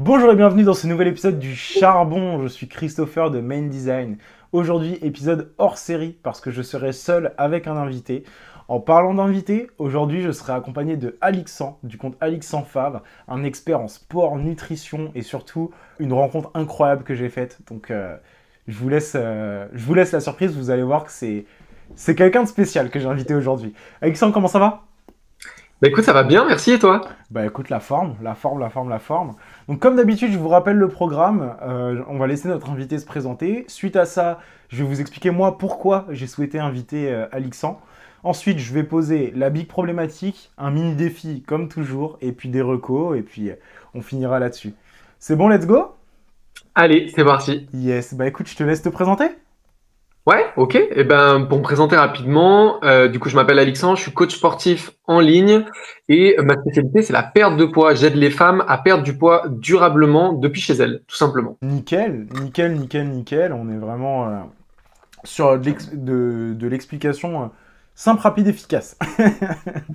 Bonjour et bienvenue dans ce nouvel épisode du Charbon. Je suis Christopher de Main Design. Aujourd'hui, épisode hors série parce que je serai seul avec un invité. En parlant d'invité, aujourd'hui je serai accompagné de Alixan, du compte Alixan Fav, un expert en sport, nutrition et surtout une rencontre incroyable que j'ai faite. Donc euh, je, vous laisse, euh, je vous laisse la surprise, vous allez voir que c'est, quelqu'un de spécial que j'ai invité aujourd'hui. Alixan, comment ça va? Bah écoute, ça va bien, merci et toi? Bah écoute, la forme, la forme, la forme, la forme. Donc comme d'habitude, je vous rappelle le programme. Euh, on va laisser notre invité se présenter. Suite à ça, je vais vous expliquer moi pourquoi j'ai souhaité inviter euh, Alixan. Ensuite, je vais poser la big problématique, un mini défi comme toujours, et puis des recos, et puis euh, on finira là-dessus. C'est bon, let's go? Allez, c'est parti. Yes, bah écoute, je te laisse te présenter. Ouais, ok. Et eh ben, pour me présenter rapidement, euh, du coup, je m'appelle Alexandre, je suis coach sportif en ligne et ma spécialité, c'est la perte de poids. J'aide les femmes à perdre du poids durablement depuis chez elles, tout simplement. Nickel, nickel, nickel, nickel. On est vraiment euh, sur de, l'explication euh, simple, rapide, efficace.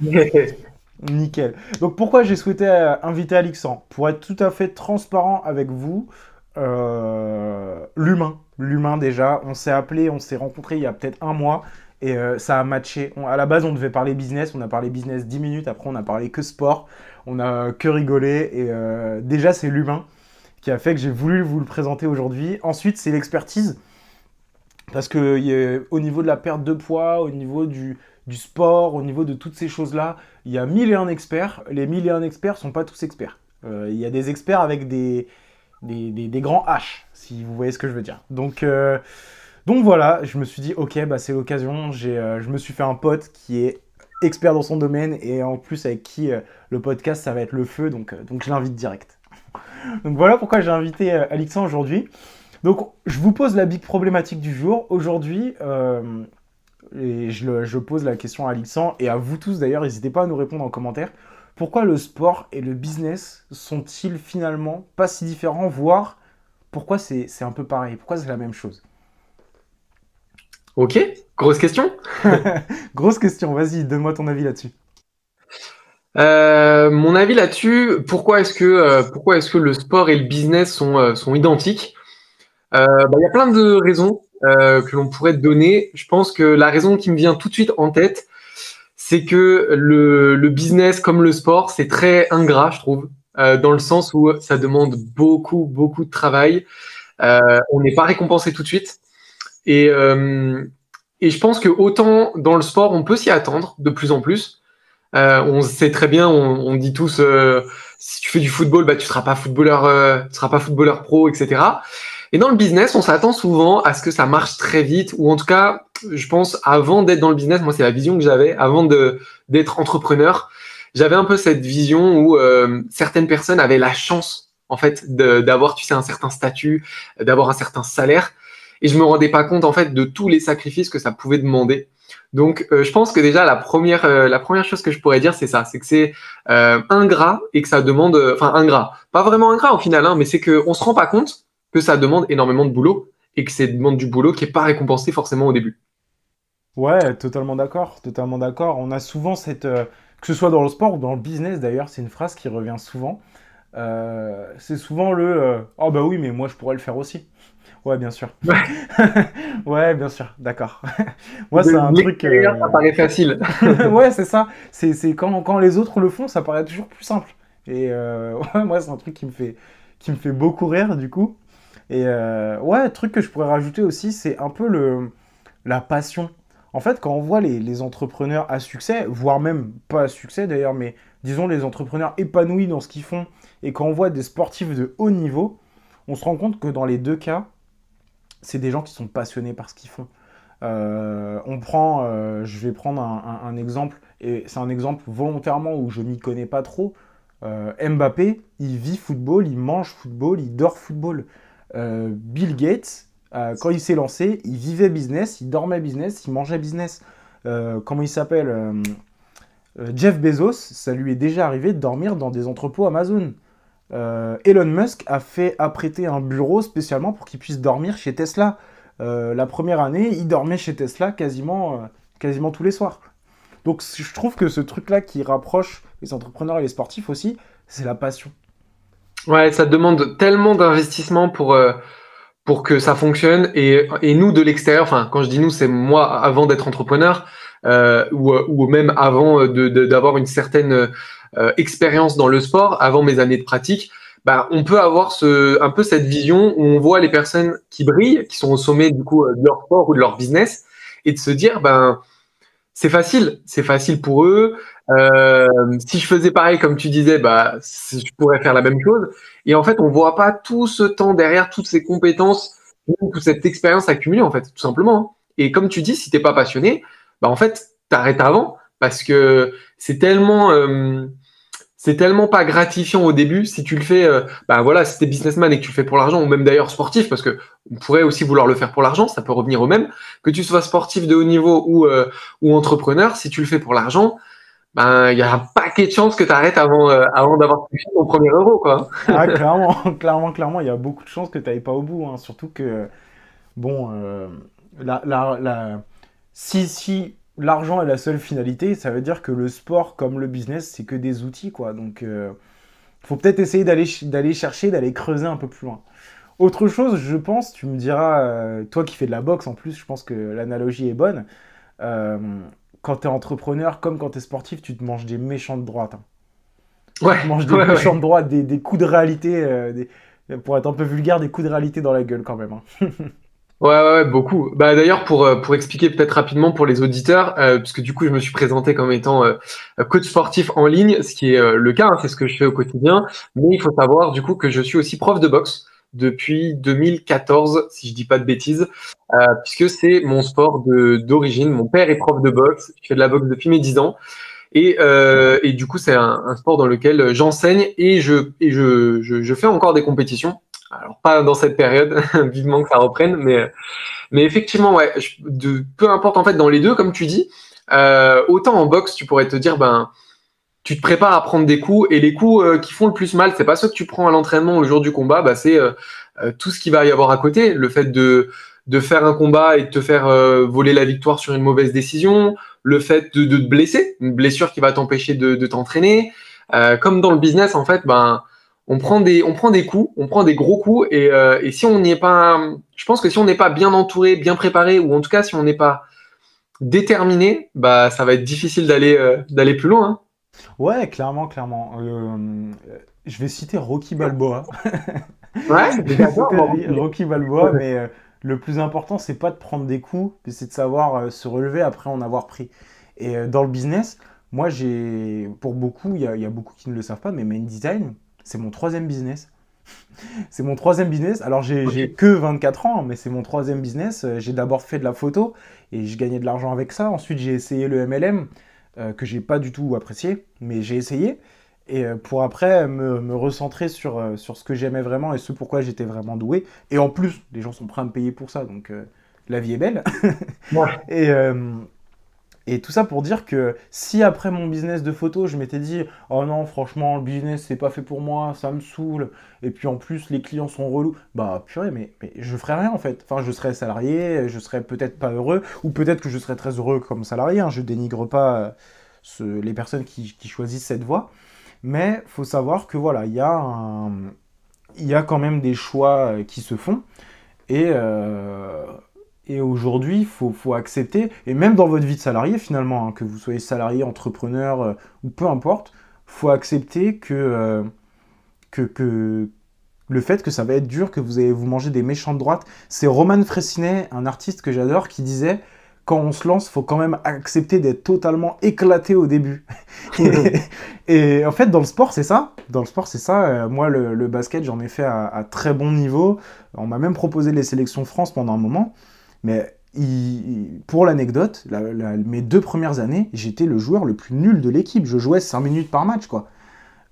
nickel. Donc, pourquoi j'ai souhaité inviter Alexandre? Pour être tout à fait transparent avec vous, l'humain l'humain déjà. On s'est appelé, on s'est rencontré il y a peut-être un mois et euh, ça a matché. à la base, on devait parler business, on a parlé business 10 minutes, après on a parlé que sport, on a que rigolé et euh, déjà c'est l'humain qui a fait que j'ai voulu vous le présenter aujourd'hui. Ensuite, c'est l'expertise parce que au niveau de la perte de poids, au niveau du, sport, au niveau de toutes ces choses-là, il y a mille et un experts. Les mille et un experts sont pas tous experts. Euh, il y a des experts avec des, des, grands H, si vous voyez ce que je veux dire. Donc, euh, donc voilà, je me suis dit, ok, bah, c'est l'occasion. Euh, je me suis fait un pote qui est expert dans son domaine et en plus avec qui euh, le podcast, ça va être le feu, donc, donc je l'invite direct. donc voilà pourquoi j'ai invité Alexandre aujourd'hui. Donc je vous pose la big problématique du jour. Aujourd'hui, et je, je, pose la question à Alexandre et à vous tous d'ailleurs, n'hésitez pas à nous répondre en commentaire. Pourquoi le sport et le business sont-ils finalement pas si différents, voire pourquoi c'est un peu pareil? Pourquoi c'est la même chose? Ok, grosse question. grosse question, vas-y, donne-moi ton avis là-dessus. Euh, mon avis là-dessus, pourquoi est-ce que, euh, pourquoi est que le sport et le business sont, euh, sont identiques? Bah, Il y a plein de raisons que l'on pourrait donner. Je pense que la raison qui me vient tout de suite en tête, c'est que le, business comme le sport, c'est très ingrat, je trouve, euh, dans le sens où ça demande beaucoup, beaucoup de travail. Euh, on n'est pas récompensé tout de suite. Et, euh, et je pense que autant dans le sport, on peut s'y attendre de plus en plus. on sait très bien, on, dit tous, si tu fais du football, bah, tu seras pas footballeur, tu seras pas footballeur pro, etc. Et dans le business, on s'attend souvent à ce que ça marche très vite, ou en tout cas, je pense, avant d'être dans le business, moi c'est la vision que j'avais, avant d'être entrepreneur, j'avais un peu cette vision où euh, certaines personnes avaient la chance, en fait, d'avoir, tu sais, un certain statut, d'avoir un certain salaire, et je me rendais pas compte, en fait, de tous les sacrifices que ça pouvait demander. Donc, euh, je pense que déjà la première, euh, la première chose que je pourrais dire, c'est ça, c'est que c'est ingrat et que ça demande, enfin ingrat, pas vraiment ingrat au final, hein, mais c'est qu'on se rend pas compte que ça demande énormément de boulot et que c'est demande du boulot qui n'est pas récompensé forcément au début. Ouais, totalement d'accord, totalement d'accord. On a souvent cette, euh, que ce soit dans le sport ou dans le business d'ailleurs, c'est une phrase qui revient souvent. Euh, c'est souvent le euh, oh bah oui mais moi je pourrais le faire aussi. Ouais bien sûr. Ouais, bien sûr, d'accord. moi c'est un truc. Ça paraît facile. ouais c'est ça. C'est quand, quand les autres le font ça paraît toujours plus simple. Et ouais, moi c'est un truc qui me fait qui me fait beaucoup rire du coup. Et euh, ouais, truc que je pourrais rajouter aussi, c'est un peu le, la passion. En fait, quand on voit les, entrepreneurs à succès, voire même pas à succès d'ailleurs, mais disons les entrepreneurs épanouis dans ce qu'ils font, et quand on voit des sportifs de haut niveau, on se rend compte que dans les deux cas, c'est des gens qui sont passionnés par ce qu'ils font. Euh, on prend, euh, je vais prendre un, exemple, et c'est un exemple volontairement où je m'y connais pas trop. Mbappé, il vit football, il mange football, il dort football. Euh, Bill Gates, euh, quand il s'est lancé, il vivait business, il dormait business, il mangeait business. Euh, comment il s'appelle Jeff Bezos, ça lui est déjà arrivé de dormir dans des entrepôts Amazon. Elon Musk a fait apprêter un bureau spécialement pour qu'il puisse dormir chez Tesla. la première année, il dormait chez Tesla quasiment, quasiment tous les soirs. Donc je trouve que ce truc-là qui rapproche les entrepreneurs et les sportifs aussi, c'est la passion. Ouais, ça demande tellement d'investissement pour, euh, pour que ça fonctionne. Et, et nous, de l'extérieur, enfin, quand je dis nous, c'est moi avant d'être entrepreneur euh, ou, ou même avant de, de, d'avoir une certaine euh, expérience dans le sport, avant mes années de pratique. Bah, on peut avoir ce, un peu cette vision où on voit les personnes qui brillent, qui sont au sommet du coup de leur sport ou de leur business, et de se dire, ben, c'est facile, c'est facile pour eux. Euh, si je faisais pareil, comme tu disais, bah, je pourrais faire la même chose. Et en fait, on voit pas tout ce temps derrière, toutes ces compétences, toute cette expérience accumulée, en fait, tout simplement. Et comme tu dis, si t'es pas passionné, bah, en fait, t'arrêtes avant parce que c'est tellement, euh, c'est tellement pas gratifiant au début si tu le fais, euh, bah voilà, si t'es businessman et que tu le fais pour l'argent, ou même d'ailleurs sportif, parce que on pourrait aussi vouloir le faire pour l'argent, ça peut revenir au même. Que tu sois sportif de haut niveau ou, euh, ou entrepreneur, si tu le fais pour l'argent, ben il y a un paquet de chances que tu arrêtes avant, euh, avant d'avoir touché ton premier euro, quoi. ah, clairement, clairement, clairement, il y a beaucoup de chances que tu n'ailles pas au bout, hein. surtout que, bon, la, la, la, si, si l'argent est la seule finalité, ça veut dire que le sport comme le business, c'est que des outils, quoi. Donc, il euh, faut peut-être essayer d'aller, d'aller chercher, d'aller creuser un peu plus loin. Autre chose, je pense, tu me diras, euh, toi qui fais de la boxe en plus, je pense que l'analogie est bonne. Euh, quand tu es entrepreneur, comme quand tu es sportif, tu te manges des méchants de droite. Hein. Ouais, tu manges des méchants de droite, des, coups de réalité, pour être un peu vulgaire, des coups de réalité dans la gueule quand même. Hein. Ouais, ouais, beaucoup. Bah d'ailleurs pour euh, pour expliquer peut-être rapidement pour les auditeurs, euh, puisque du coup je me suis présenté comme étant euh, coach sportif en ligne, ce qui est euh, le cas, hein, c'est ce que je fais au quotidien. Mais il faut savoir du coup que je suis aussi prof de boxe depuis 2014, si je dis pas de bêtises, puisque c'est mon sport de d'origine. Mon père est prof de boxe, je fais de la boxe depuis mes 10 ans. Et, et du coup, c'est un, un, sport dans lequel j'enseigne et je et je, je, je fais encore des compétitions. Alors pas dans cette période, vivement que ça reprenne, mais mais effectivement ouais, de, peu importe en fait dans les deux comme tu dis, euh, autant en boxe tu pourrais te dire ben tu te prépares à prendre des coups et les coups euh, qui font le plus mal c'est pas ceux que tu prends à l'entraînement le jour du combat, bah c'est euh, tout ce qui va y avoir à côté, le fait de de faire un combat et de te faire voler la victoire sur une mauvaise décision, le fait de, de te blesser, une blessure qui va t'empêcher de, de t'entraîner, comme dans le business en fait ben on prend des, on prend des coups, on prend des gros coups, et, euh, et si on n'y est pas, je pense que si on n'est pas bien entouré, bien préparé, ou en tout cas si on n'est pas déterminé, bah ça va être difficile d'aller euh, d'aller plus loin. Hein. Ouais, clairement, clairement. Euh, je vais citer Rocky Balboa. ouais, Rocky Balboa, mais le plus important, c'est pas de prendre des coups, c'est de savoir se relever après en avoir pris. Et dans le business, moi, j'ai, pour beaucoup, il y, y, a beaucoup qui ne le savent pas, mais Main Design, c'est mon troisième business. c'est mon troisième business. Alors, j'ai que 24 ans, mais c'est mon troisième business. Euh, j'ai d'abord fait de la photo et je gagnais de l'argent avec ça. Ensuite, j'ai essayé le MLM, euh, que j'ai pas du tout apprécié, mais j'ai essayé. Et euh, pour après me, recentrer sur, sur ce que j'aimais vraiment et ce pourquoi j'étais vraiment doué. Et en plus, les gens sont prêts à me payer pour ça, donc la vie est belle. et, et tout ça pour dire que si après mon business de photo, je m'étais dit oh non, franchement, le business c'est pas fait pour moi, ça me saoule, et puis en plus les clients sont relous, bah purée, mais, mais je ferais rien en fait. Enfin, je serais salarié, je serais peut-être pas heureux, ou peut-être que je serais très heureux comme salarié, hein. je dénigre pas euh, les personnes qui, choisissent cette voie, mais faut savoir que voilà, il y, y a quand même des choix euh, qui se font, et. Euh, et aujourd'hui, il faut, faut, accepter, et même dans votre vie de salarié finalement, hein, que vous soyez salarié, entrepreneur euh, ou peu importe, faut accepter que, euh, que, que, le fait que ça va être dur, que vous allez vous manger des méchants de droite. C'est Roman Fressinet, un artiste que j'adore, qui disait quand on se lance, faut quand même accepter d'être totalement éclaté au début. et, en fait, dans le sport, c'est ça. Dans le sport, c'est ça. Euh, moi, le, basket, j'en ai fait à, à, très bon niveau. On m'a même proposé les sélections France pendant un moment. Mais pour l'anecdote, mes deux premières années, j'étais le joueur le plus nul de l'équipe. Je jouais 5 minutes par match, quoi.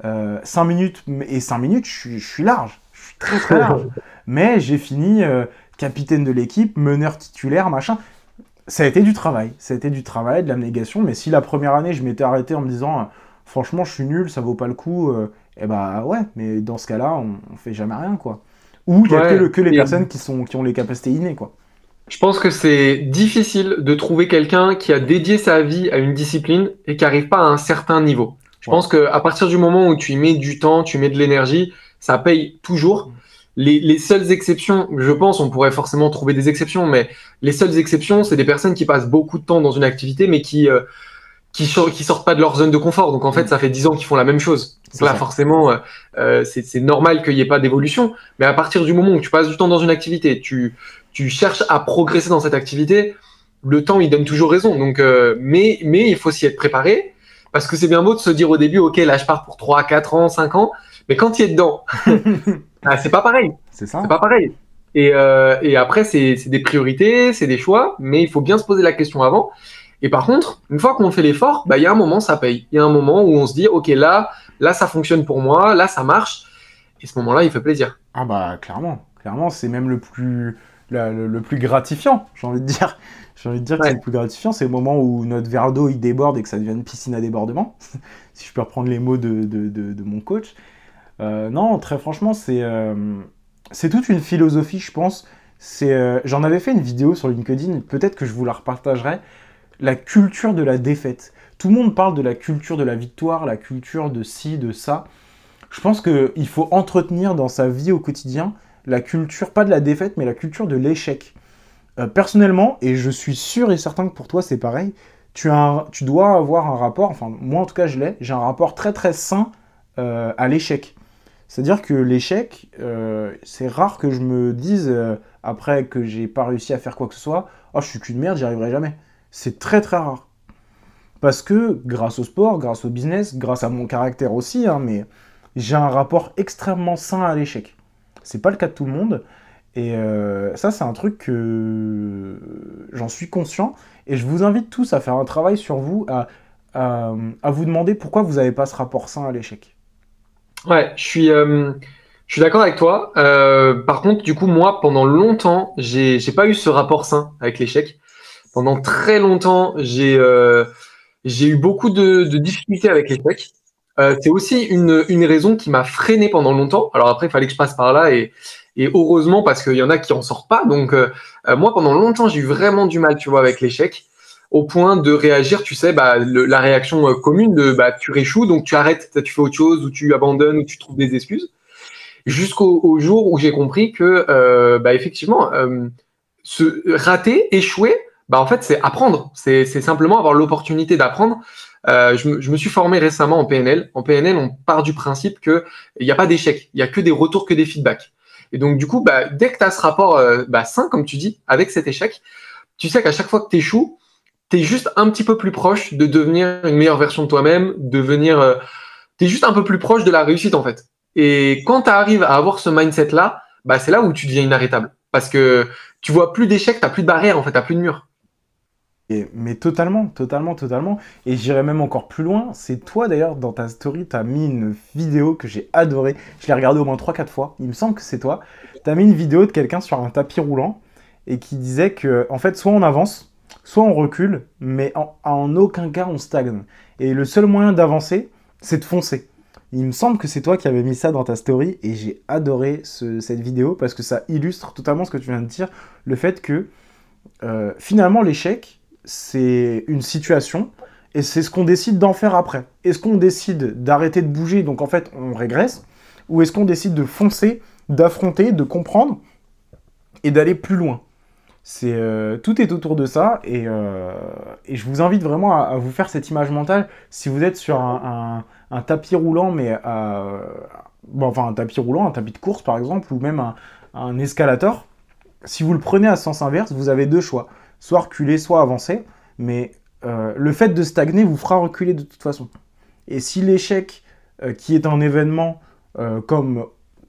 5 euh, minutes, et 5 minutes, je, suis large. Je suis très très large. Mais j'ai fini euh, capitaine de l'équipe, meneur titulaire, machin. Ça a été du travail. Ça a été du travail, de l'abnégation. Mais si la première année, je m'étais arrêté en me disant, franchement, je suis nul, ça vaut pas le coup, euh, eh bah ouais, mais dans ce cas-là, on, on fait jamais rien, quoi. Ou il n'y a que, que, les personnes qui, sont, qui ont les capacités innées, quoi. Je pense que c'est difficile de trouver quelqu'un qui a dédié sa vie à une discipline et qui n'arrive pas à un certain niveau. Je pense qu'à partir du moment où tu y mets du temps, tu mets de l'énergie, ça paye toujours. Les, seules exceptions, je pense, on pourrait forcément trouver des exceptions, mais les seules exceptions, c'est des personnes qui passent beaucoup de temps dans une activité, mais qui euh, qui, qui sortent pas de leur zone de confort. Donc en fait, mm. ça fait dix ans qu'ils font la même chose. là, forcément, euh, euh c'est normal qu'il n'y ait pas d'évolution. Mais à partir du moment où tu passes du temps dans une activité, tu, tu cherches à progresser dans cette activité, le temps, il donne toujours raison. Donc, euh, mais, mais il faut s'y être préparé. Parce que c'est bien beau de se dire au début, OK, là, je pars pour 3, 4 ans, 5 ans. Mais quand il est dedans, bah, c'est pas pareil. C'est ça. C'est pas pareil. Et, euh, et après, c'est des priorités, c'est des choix, mais il faut bien se poser la question avant. Et par contre, une fois qu'on fait l'effort, bah, il y a un moment, ça paye. Il y a un moment où on se dit, OK, là, là, ça fonctionne pour moi, là, ça marche. Et ce moment-là, il fait plaisir. Ah bah, clairement. Clairement, c'est même le plus, le, plus gratifiant, j'ai envie de dire. J'ai envie de dire que c'est le plus gratifiant, c'est le moment où notre verre d'eau, il déborde et que ça devient une piscine à débordement, si je peux reprendre les mots de, de, de, mon coach. Euh, non, très franchement, c'est euh, c'est toute une philosophie, je pense. C'est, euh, J'en avais fait une vidéo sur LinkedIn, peut-être que je vous la repartagerai la culture de la défaite. Tout le monde parle de la culture de la victoire, la culture de ci, de ça. Je pense qu'il faut entretenir dans sa vie au quotidien la culture, pas de la défaite, mais la culture de l'échec. Euh, personnellement, et je suis sûr et certain que pour toi c'est pareil, tu, dois avoir un rapport, enfin moi en tout cas je l'ai, j'ai un rapport très très sain euh, à l'échec. C'est-à-dire que l'échec, euh, c'est rare que je me dise, après que j'ai pas réussi à faire quoi que ce soit, oh je suis qu'une merde, j'y arriverai jamais. C'est très très rare. Parce que grâce au sport, grâce au business, grâce à mon caractère aussi, hein, mais j'ai un rapport extrêmement sain à l'échec. C'est pas le cas de tout le monde. Et euh, ça, c'est un truc que j'en suis conscient. Et je vous invite tous à faire un travail sur vous, à, à, vous demander pourquoi vous n'avez pas ce rapport sain à l'échec. Ouais, je suis, euh, suis d'accord avec toi. Euh, par contre, du coup, moi, pendant longtemps, j'ai pas eu ce rapport sain avec l'échec pendant très longtemps, j'ai j'ai eu beaucoup de, de difficultés avec l'échec. Euh, c'est aussi une, raison qui m'a freiné pendant longtemps. Alors après, il fallait que je passe par là et, heureusement parce qu'il y en a qui en sortent pas. Donc euh, euh, moi, pendant longtemps, j'ai eu vraiment du mal, tu vois, avec l'échec, au point de réagir, tu sais, bah, la réaction commune de bah tu réchoues, donc tu arrêtes, tu fais autre chose, ou tu abandonnes, ou tu trouves des excuses. Jusqu'au jour où j'ai compris que bah effectivement, se rater, échouer, en fait, c'est apprendre. C'est simplement avoir l'opportunité d'apprendre. Euh, je, me, je, me, suis formé récemment en PNL. En PNL, on part du principe qu'il n'y a pas d'échec, il n'y a que des retours, que des feedbacks. Et donc, du coup, bah, dès que tu as ce rapport euh, bah, sain, comme tu dis, avec cet échec, tu sais qu'à chaque fois que tu échoues, tu es juste un petit peu plus proche de devenir une meilleure version de toi-même, devenir... Euh, tu es juste un peu plus proche de la réussite, en fait. Et quand tu arrives à avoir ce mindset-là, bah, c'est là où tu deviens inarrêtable. Parce que tu vois plus d'échecs, tu plus de barrières, en fait, tu plus de mais totalement, totalement, totalement. Et j'irai même encore plus loin. C'est toi d'ailleurs, dans ta story, tu as mis une vidéo que j'ai adorée. Je l'ai regardée au moins 3-4 fois. Il me semble que c'est toi. Tu as mis une vidéo de quelqu'un sur un tapis roulant et qui disait que, en fait, soit on avance, soit on recule, mais en, aucun cas on stagne. Et le seul moyen d'avancer, c'est de foncer. Il me semble que c'est toi qui avais mis ça dans ta story et j'ai adoré cette vidéo parce que ça illustre totalement ce que tu viens de dire, le fait que euh, finalement l'échec, c'est une situation et c'est ce qu'on décide d'en faire après. Est-ce qu'on décide d'arrêter de bouger, donc en fait on régresse, ou est-ce qu'on décide de foncer, d'affronter, de comprendre et d'aller plus loin? Euh, tout est autour de ça et, euh, je vous invite vraiment à, vous faire cette image mentale. Si vous êtes sur un, tapis roulant mais enfin un tapis roulant un tapis de course par exemple ou même un escalator si vous le prenez à sens inverse vous avez deux choix soit reculer, soit avancer. Mais euh, le fait de stagner vous fera reculer de toute façon. Et si l'échec, euh, qui est un événement euh, comme,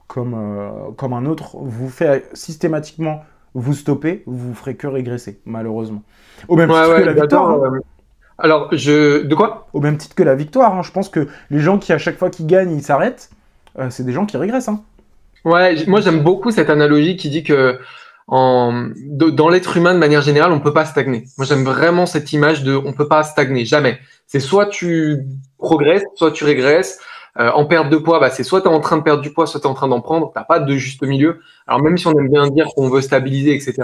comme, comme un autre, vous fait systématiquement vous stopper, vous ferez que régresser, malheureusement. Au même titre que la victoire. Hein. Alors, je... de quoi? Au même titre que la victoire. Hein. Je pense que les gens qui, à chaque fois qu'ils gagnent, ils s'arrêtent, c'est des gens qui régressent. Hein. Ouais, moi j'aime beaucoup cette analogie qui dit que en, dans l'être humain de manière générale, on peut pas stagner. Moi, j'aime vraiment cette image de on peut pas stagner, jamais. C'est soit tu progresses, soit tu régresses. Euh, en perte de poids, bah, c'est soit tu es en train de perdre du poids, soit tu es en train d'en prendre. Tu pas de juste milieu. Alors même si on aime bien dire qu'on veut stabiliser, etc.,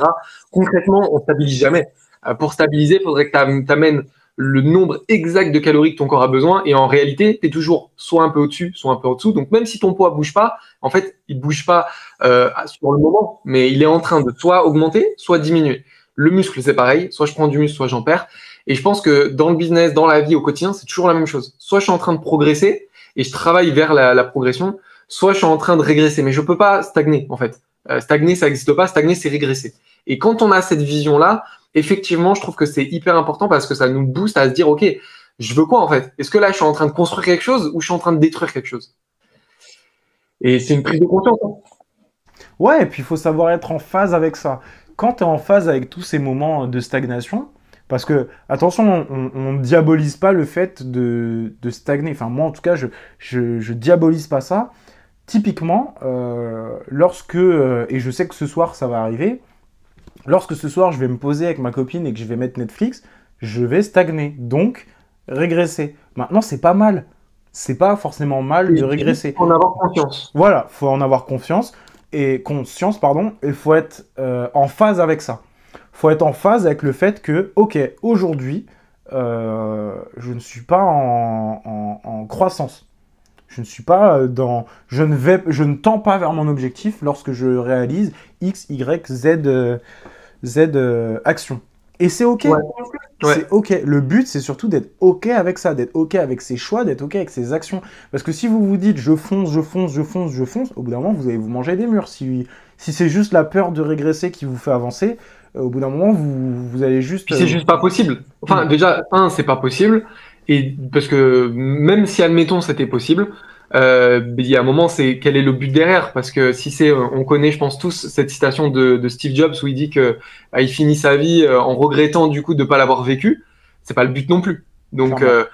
concrètement, on stabilise jamais. Euh, pour stabiliser, il faudrait que tu amènes le nombre exact de calories que ton corps a besoin. Et en réalité, tu es toujours soit un peu au-dessus, soit un peu au-dessous. Donc même si ton poids bouge pas, en fait, il bouge pas euh, sur le moment, mais il est en train de soit augmenter, soit diminuer. Le muscle, c'est pareil. Soit je prends du muscle, soit j'en perds. Et je pense que dans le business, dans la vie, au quotidien, c'est toujours la même chose. Soit je suis en train de progresser et je travaille vers la, progression, soit je suis en train de régresser. Mais je peux pas stagner, en fait. Euh, stagner, ça n'existe pas. Stagner, c'est régresser. Et quand on a cette vision-là, effectivement, je trouve que c'est hyper important parce que ça nous booste à se dire, OK, je veux quoi en fait? Est-ce que là, je suis en train de construire quelque chose ou je suis en train de détruire quelque chose? Et c'est une prise de conscience. Hein. ouais, et puis il faut savoir être en phase avec ça. Quand tu es en phase avec tous ces moments de stagnation, parce que, attention, on ne diabolise pas le fait de, stagner. Enfin, moi, en tout cas, je, je, diabolise pas ça. Typiquement, euh, lorsque, euh, et je sais que ce soir, ça va arriver, lorsque ce soir je vais me poser avec ma copine et que je vais mettre Netflix, je vais stagner, donc régresser. Maintenant, c'est pas mal. C'est pas forcément mal de régresser. Il faut en avoir confiance. Voilà, faut en avoir confiance et conscience, pardon. Il faut être euh, en phase avec ça. Faut être en phase avec le fait que, ok, aujourd'hui, euh, je ne suis pas en, croissance. Je ne suis pas euh, dans, je ne vais, je ne tends pas vers mon objectif lorsque je réalise X, Y, Z. Z euh, action. Et c'est ok. C'est ok. Le but, c'est surtout d'être ok avec ça, d'être ok avec ses choix, d'être ok avec ses actions. Parce que si vous vous dites je fonce, je fonce, je fonce, je fonce, au bout d'un moment, vous allez vous manger des murs. Si, si c'est juste la peur de régresser qui vous fait avancer, euh, au bout d'un moment, vous, vous allez juste. c'est euh, juste pas possible. Enfin, déjà, un, c'est pas possible. Et parce que même si, admettons, c'était possible, euh, il y a un moment, c'est quel est le but derrière? Parce que si c'est, on connaît, je pense tous cette citation de, de Steve Jobs où il dit que bah, il finit sa vie euh, en regrettant du coup de pas l'avoir vécu. C'est pas le but non plus. Donc euh,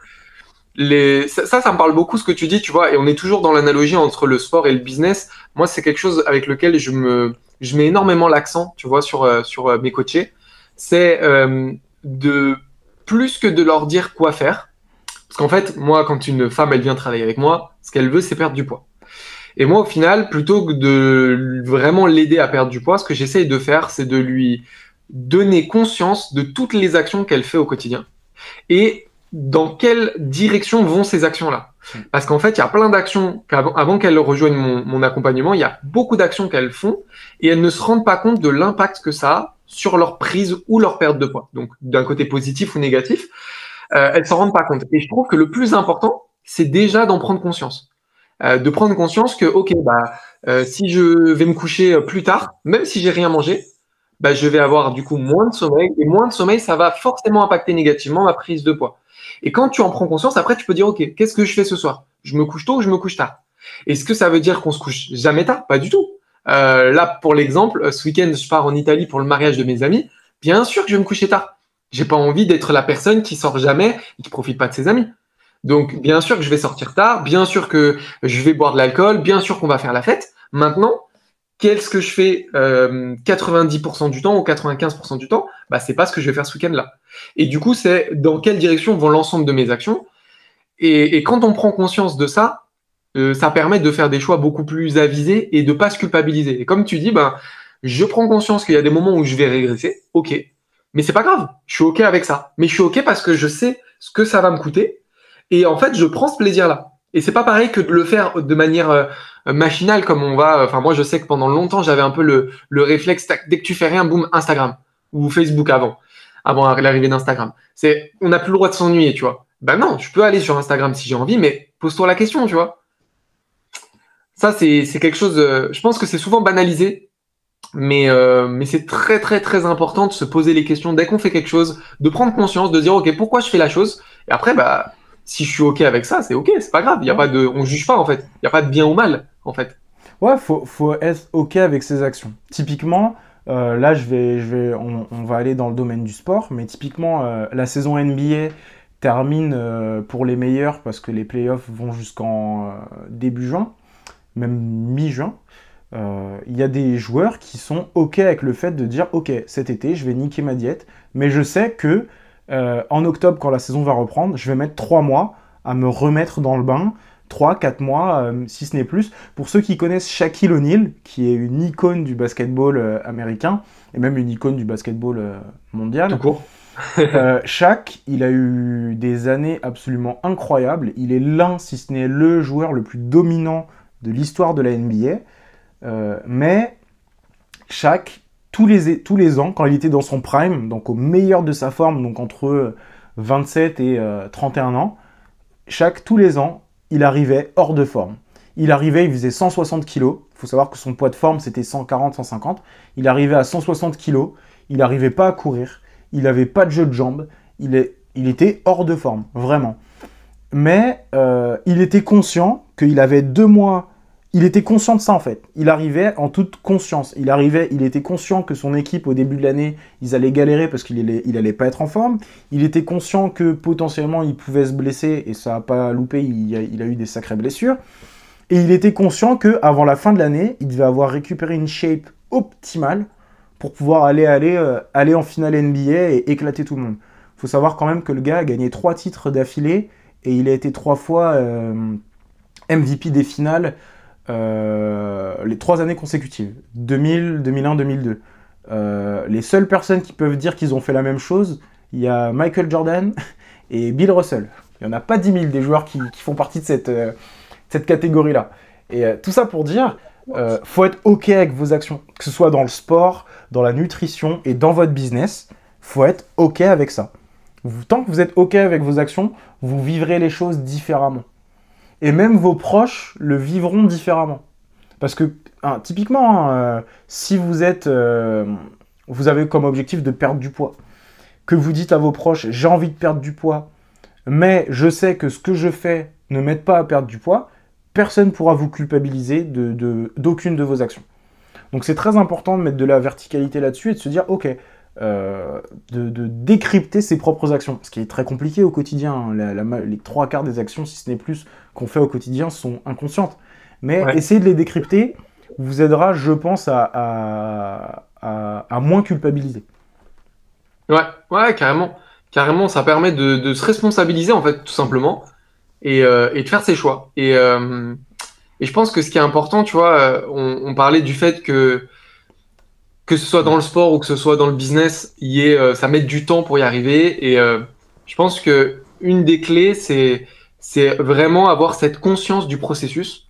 les, ça, ça, me parle beaucoup ce que tu dis, tu vois. Et on est toujours dans l'analogie entre le sport et le business. Moi, c'est quelque chose avec lequel je me, je mets énormément l'accent, tu vois, sur euh, sur mes coachés. C'est de plus que de leur dire quoi faire parce qu'en fait, moi, quand une femme, elle vient travailler avec moi, ce qu'elle veut, c'est perdre du poids. Et moi, au final, plutôt que de vraiment l'aider à perdre du poids, ce que j'essaye de faire, c'est de lui donner conscience de toutes les actions qu'elle fait au quotidien et dans quelle direction vont ces actions-là. Parce qu'en fait, il y a plein d'actions avant qu'elle rejoigne mon, mon, accompagnement, il y a beaucoup d'actions qu'elles font et elles ne se rendent pas compte de l'impact que ça a sur leur prise ou leur perte de poids. Donc, d'un côté positif ou négatif euh, elles s'en rendent pas compte. Et je trouve que le plus important, c'est déjà d'en prendre conscience. Euh, de prendre conscience que, ok, bah, euh, si je vais me coucher plus tard, même si j'ai rien mangé, bah, je vais avoir du coup moins de sommeil. Et moins de sommeil, ça va forcément impacter négativement ma prise de poids. Et quand tu en prends conscience, après, tu peux dire, ok, qu'est-ce que je fais ce soir? Je me couche tôt ou je me couche tard? Est-ce que ça veut dire qu'on se couche jamais tard? Pas du tout. Euh, là, pour l'exemple, ce week-end, je pars en Italie pour le mariage de mes amis. Bien sûr que je vais me coucher tard. J'ai pas envie d'être la personne qui sort jamais et qui profite pas de ses amis. Donc, bien sûr que je vais sortir tard, bien sûr que je vais boire de l'alcool, bien sûr qu'on va faire la fête. Maintenant, qu'est-ce que je fais 90% euh, du temps ou 95% du temps? Bah, c'est pas ce que je vais faire ce week-end-là. Et du coup, c'est dans quelle direction vont l'ensemble de mes actions? Et, quand on prend conscience de ça, euh, ça permet de faire des choix beaucoup plus avisés et de pas se culpabiliser. Et comme tu dis, ben, je prends conscience qu'il y a des moments où je vais régresser. Ok, mais c'est pas grave, je suis OK avec ça. Mais je suis OK parce que je sais ce que ça va me coûter. Et en fait, je prends ce plaisir-là. Et c'est pas pareil que de le faire de manière euh, machinale comme on va. Enfin, moi, je sais que pendant longtemps, j'avais un peu le, le réflexe, dès que tu fais rien, boum, Instagram. Ou Facebook avant, avant l'arrivée d'Instagram. C'est, on n'a plus le droit de s'ennuyer, tu vois. Ben non, je peux aller sur Instagram si j'ai envie, mais pose-toi la question, tu vois. Ça, c'est quelque chose, euh, je pense que c'est souvent banalisé mais, euh, mais c'est très très très important de se poser les questions dès qu'on fait quelque chose, de prendre conscience, de dire ok pourquoi je fais la chose? Et après bah si je suis ok avec ça, c'est ok, c'est pas grave. Il y a pas de, on juge pas en fait. Il y a pas de bien ou mal en fait. Ouais, faut faut être ok avec ses actions. Typiquement, euh, là je vais je vais on, va aller dans le domaine du sport, mais typiquement euh, la saison NBA termine pour les meilleurs parce que les playoffs vont jusqu'en début juin, même mi-juin. Euh, il y a des joueurs qui sont OK avec le fait de dire OK, cet été, je vais niquer ma diète, mais je sais que euh, en octobre, quand la saison va reprendre, je vais mettre 3 mois à me remettre dans le bain. 3, 4 mois, euh, si ce n'est plus. Pour ceux qui connaissent Shaquille O'Neal, qui est une icône du basketball américain, et même une icône du basketball mondial, Euh, Shaq, il a eu des années absolument incroyables. Il est l'un, si ce n'est le joueur le plus dominant de l'histoire de la NBA. Euh, mais Shaq, tous les, tous les ans, quand il était dans son prime, donc au meilleur de sa forme, donc entre 27 et 31 ans, Shaq, tous les ans, il arrivait hors de forme. Il arrivait, il faisait 160 kilos. Il faut savoir que son poids de forme, c'était 140, 150. Il arrivait à 160 kilos. Il n'arrivait pas à courir. Il n'avait pas de jeu de jambes. Il, est, il était hors de forme, vraiment. Mais euh, il était conscient qu'il avait deux mois. Il était conscient de ça en fait. Il arrivait en toute conscience. Il arrivait, il était conscient que son équipe au début de l'année, ils allaient galérer parce qu'il allait, pas être en forme. Il était conscient que potentiellement il pouvait se blesser et ça n'a pas loupé. Il a eu des sacrées blessures. Et il était conscient que avant la fin de l'année, il devait avoir récupéré une shape optimale pour pouvoir aller, aller, euh, aller en finale NBA et éclater tout le monde. Il faut savoir quand même que le gars a gagné trois titres d'affilée et il a été trois fois euh, MVP des finales les trois années consécutives, 2000, 2001, 2002. les seules personnes qui peuvent dire qu'ils ont fait la même chose, il y a Michael Jordan et Bill Russell. Il n'y en a pas 10 000 des joueurs qui, font partie de cette, cette catégorie-là. Et euh, tout ça pour dire, euh, faut être OK avec vos actions, que ce soit dans le sport, dans la nutrition et dans votre business, faut être OK avec ça. tant que vous êtes OK avec vos actions, vous vivrez les choses différemment. Et même vos proches le vivront différemment. Parce que, hein, typiquement, hein, euh, si vous êtes, vous avez comme objectif de perdre du poids, que vous dites à vos proches, j'ai envie de perdre du poids, mais je sais que ce que je fais ne m'aide pas à perdre du poids, personne ne pourra vous culpabiliser d'aucune de, de, vos actions. Donc c'est très important de mettre de la verticalité là-dessus et de se dire, ok, euh, de, décrypter ses propres actions, ce qui est très compliqué au quotidien. les trois quarts des actions, si ce n'est plus, qu'on fait au quotidien sont inconscientes. Mais essayer de les décrypter vous aidera, je pense, à, à, moins culpabiliser. Ouais, ouais, carrément. Carrément, ça permet de, se responsabiliser, en fait, tout simplement. Euh, et, de faire ses choix. Et, euh, et, je pense que ce qui est important, tu vois, euh, on, parlait du fait que que ce soit dans le sport ou que ce soit dans le business, y est, ça met du temps pour y arriver. Et je pense que une des clés, c'est c'est vraiment avoir cette conscience du processus,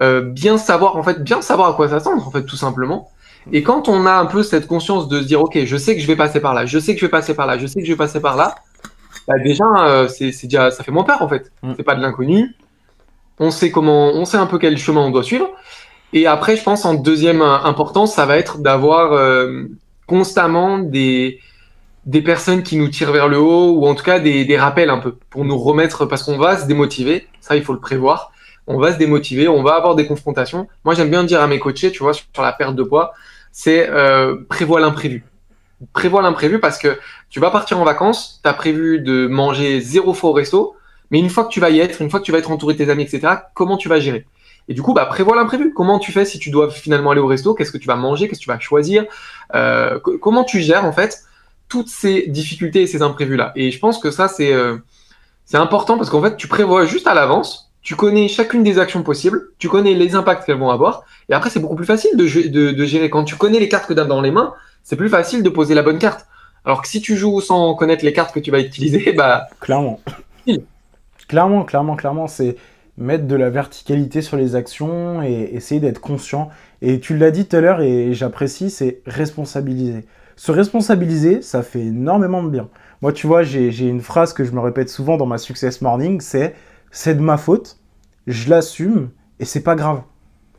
bien savoir en fait, bien savoir à quoi s'attendre en fait, tout simplement. Et quand on a un peu cette conscience de se dire, ok, je sais que je vais passer par là, je sais que je vais passer par là, je sais que je vais passer par là, bah, déjà, euh, c'est déjà, ça fait moins peur en fait. Mm. C'est pas de l'inconnu. On sait comment, on sait un peu quel chemin on doit suivre. Et après, je pense en deuxième importance, ça va être d'avoir euh, constamment des personnes qui nous tirent vers le haut ou en tout cas des, des rappels un peu pour nous remettre parce qu'on va se démotiver. Ça, il faut le prévoir. On va se démotiver, on va avoir des confrontations. Moi, j'aime bien dire à mes coachés, tu vois, sur la perte de poids, c'est euh, prévois l'imprévu prévois l'imprévu parce que tu vas partir en vacances, tu as prévu de manger zéro fois au resto, mais une fois que tu vas y être, une fois que tu vas être entouré de tes amis, etc., comment tu vas gérer? Et du coup, bah, prévois l'imprévu. Comment tu fais si tu dois finalement aller au resto? Qu'est-ce que tu vas manger? Qu'est-ce que tu vas choisir? Euh, Comment tu gères en fait toutes ces difficultés et ces imprévus-là? Et je pense que ça, c'est euh, c'est important parce qu'en fait, tu prévois juste à l'avance, tu connais chacune des actions possibles, tu connais les impacts qu'elles vont avoir, et après, c'est beaucoup plus facile de, de, de gérer. Quand tu connais les cartes que tu as dans les mains, c'est plus facile de poser la bonne carte. Alors que si tu joues sans connaître les cartes que tu vas utiliser, bah. Clairement. Clairement, clairement, clairement, c'est mettre de la verticalité sur les actions et essayer d'être conscient. Et tu l'as dit tout à l'heure et j'apprécie, c'est responsabiliser. Se responsabiliser, ça fait énormément de bien. Moi, tu vois, j'ai une phrase que je me répète souvent dans ma Success Morning, c'est c'est de ma faute, je l'assume et c'est pas grave.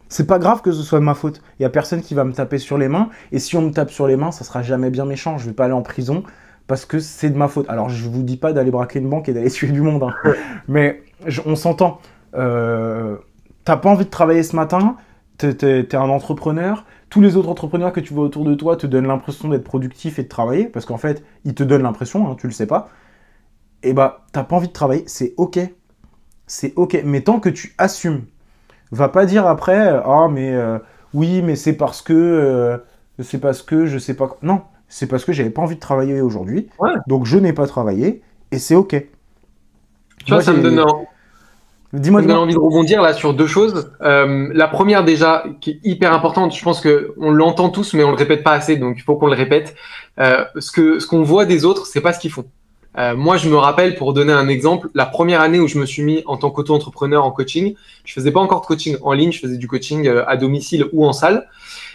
C'est pas grave que ce soit de ma faute. Il y a personne qui va me taper sur les mains. Et si on me tape sur les mains, ça sera jamais bien méchant. Je vais pas aller en prison parce que c'est de ma faute. Alors je vous dis pas d'aller braquer une banque et d'aller tuer du monde. Hein. Mais on s'entend. Euh, T'as pas envie de travailler ce matin. T'es es, un entrepreneur. Tous les autres entrepreneurs que tu vois autour de toi te donnent l'impression d'être productif et de travailler. Parce qu'en fait, ils te donnent l'impression, hein, tu le sais pas. Et bah, t'as pas envie de travailler. C'est ok. C'est ok. Mais tant que tu assumes Va pas dire après, ah, mais euh, oui, mais c'est parce que, euh, c'est parce que je sais pas. Non, c'est parce que j'avais pas envie de travailler aujourd'hui. Donc je n'ai pas travaillé et c'est ok. Tu vois, ça me donne. Dis-moi. Donne envie de rebondir là sur deux choses. Euh, la première déjà, qui est hyper importante, je pense que on l'entend tous, mais on le répète pas assez, donc il faut qu'on le répète. Euh, ce que ce qu'on voit des autres, c'est pas ce qu'ils font. Euh, moi, je me rappelle, pour donner un exemple, la première année où je me suis mis en tant qu'auto-entrepreneur en coaching, je faisais pas encore de coaching en ligne, je faisais du coaching euh, à domicile ou en salle,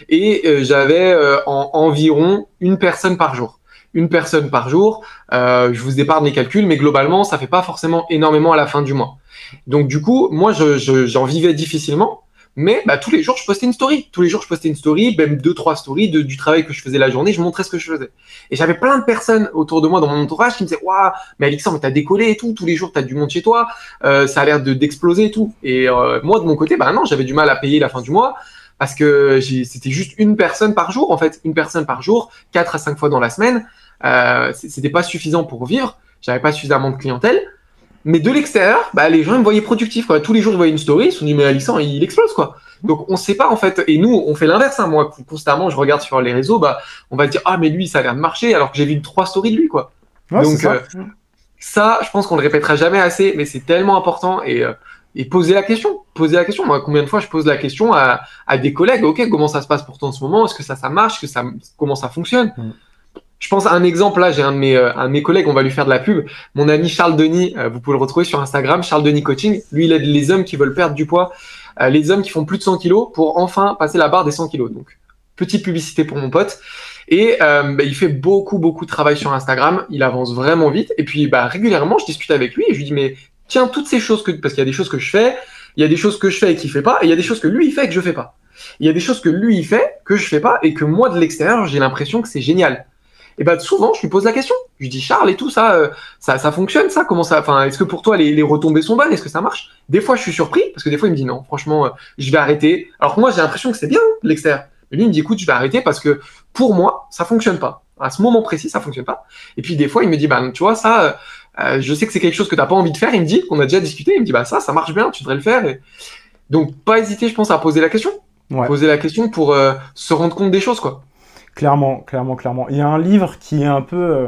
et euh, j'avais euh, en, environ une personne par jour. Une personne par jour. je vous épargne les calculs, mais globalement, ça fait pas forcément énormément à la fin du mois. Donc du coup, moi, j'en je, vivais difficilement. Mais bah, tous les jours, je postais une story. Tous les jours, je postais une story, même deux, trois stories de, du travail que je faisais la journée. Je montrais ce que je faisais. Et j'avais plein de personnes autour de moi dans mon entourage qui me disaient Waouh, mais Alexandre, t'as décollé et tout. Tous les jours, t'as du monde chez toi. Euh, ça a l'air de d'exploser et tout. Et euh, moi, de mon côté, bah non, j'avais du mal à payer la fin du mois parce que c'était juste une personne par jour, en fait. Une personne par jour, quatre à cinq fois dans la semaine. Euh, c'était pas suffisant pour vivre. J'avais pas suffisamment de clientèle. Mais de l'extérieur, bah, les gens me voyaient productif. Quoi. Tous les jours, ils voyaient une story, ils se sont dit, mais Alexandre, il explose. quoi. Donc, on sait pas, en fait. Et nous, on fait l'inverse. Hein. Moi, constamment, je regarde sur les réseaux, bah, on va dire, ah, mais lui, ça a l'air de marcher, alors que j'ai vu trois stories de lui. quoi. Donc, ça. Euh, ça. je pense qu'on le répétera jamais assez, mais c'est tellement important. Et, euh, et poser la question. Poser la question. Moi, combien de fois je pose la question à, à des collègues? Ok, comment ça se passe pour toi en ce moment? Est-ce que ça, ça marche? Que ça, Comment ça fonctionne? Mm. Je pense à un exemple là, j'ai un de mes euh, un de mes collègues, on va lui faire de la pub. Mon ami Charles Denis, euh, vous pouvez le retrouver sur Instagram, Charles Denis Coaching. Lui, il aide les hommes qui veulent perdre du poids, euh, les hommes qui font plus de 100 kilos pour enfin passer la barre des 100 kilos. Donc, petite publicité pour mon pote. Et bah, il fait beaucoup beaucoup de travail sur Instagram. Il avance vraiment vite. Et puis, bah régulièrement, je discute avec lui et je lui dis mais tiens toutes ces choses que parce qu'il y a des choses que je fais, il y a des choses que je fais et qu'il fait pas, et il y a des choses que lui il fait et que je fais pas. Il y a des choses que lui il fait que je fais pas et que moi de l'extérieur j'ai l'impression que c'est génial et ben souvent je lui pose la question. Je lui dis Charles et tout ça, euh, ça, ça fonctionne ça? Comment ça Enfin, est-ce que pour toi les, les retombées sont bonnes? Est-ce que ça marche? Des fois je suis surpris parce que des fois il me dit non, franchement, euh, je vais arrêter. Alors que moi j'ai l'impression que c'est bien l'extérieur. Mais lui il me dit écoute, je vais arrêter parce que pour moi ça fonctionne pas. À ce moment précis ça fonctionne pas. Et puis des fois il me dit bah tu vois ça, euh, euh je sais que c'est quelque chose que t'as pas envie de faire. Il me dit qu'on a déjà discuté. Il me dit bah ça ça marche bien, tu devrais le faire. Et... Donc pas hésiter je pense à poser la question. Ouais. Poser la question pour se rendre compte des choses quoi. Clairement, clairement, clairement. Il y a un livre qui est un peu. Euh,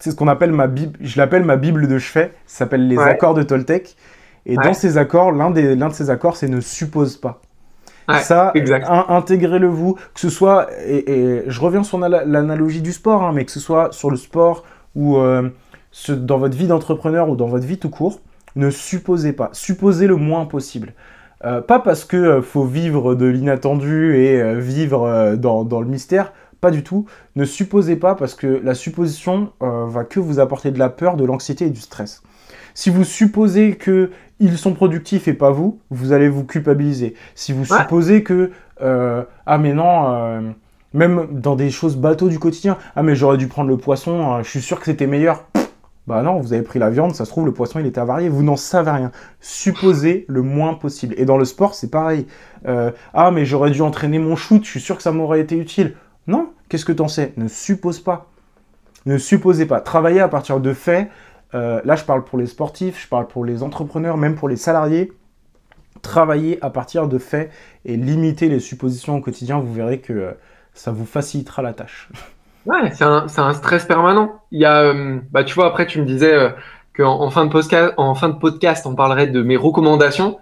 c'est ce qu'on appelle ma Bible. Je l'appelle ma Bible de chevet. Ça s'appelle Les accords de Toltec. Et dans ces accords, l'un de ces accords, c'est ne suppose pas. ça, intégrez-le vous, que ce soit, et, je reviens sur l'analogie du sport, hein, mais que ce soit sur le sport ou euh, dans votre vie d'entrepreneur ou dans votre vie tout court, ne supposez pas. Supposez le moins possible. Euh, pas parce que faut vivre de l'inattendu et vivre dans, dans, le mystère, pas du tout. Ne supposez pas parce que la supposition euh, va que vous apporter de la peur, de l'anxiété et du stress. Si vous supposez que ils sont productifs et pas vous, vous allez vous culpabiliser. Si vous supposez que euh, ah mais non, euh, même dans des choses bateaux du quotidien, ah mais j'aurais dû prendre le poisson, je suis sûr que c'était meilleur. Bah non, vous avez pris la viande, ça se trouve le poisson il était avarié, vous n'en savez rien. Supposez le moins possible. Et dans le sport c'est pareil. ah mais j'aurais dû entraîner mon shoot, je suis sûr que ça m'aurait été utile. Non, qu'est-ce que tu en sais? Ne suppose pas. Ne supposez pas. Travaillez à partir de faits. Euh, là, je parle pour les sportifs, je parle pour les entrepreneurs, même pour les salariés. Travaillez à partir de faits et limitez les suppositions au quotidien. Vous verrez que euh, ça vous facilitera la tâche. Ouais, c'est un, stress permanent. Il y a, euh, bah, tu vois, après, tu me disais qu'en fin, de podcast, en fin de podcast, on parlerait de mes recommandations.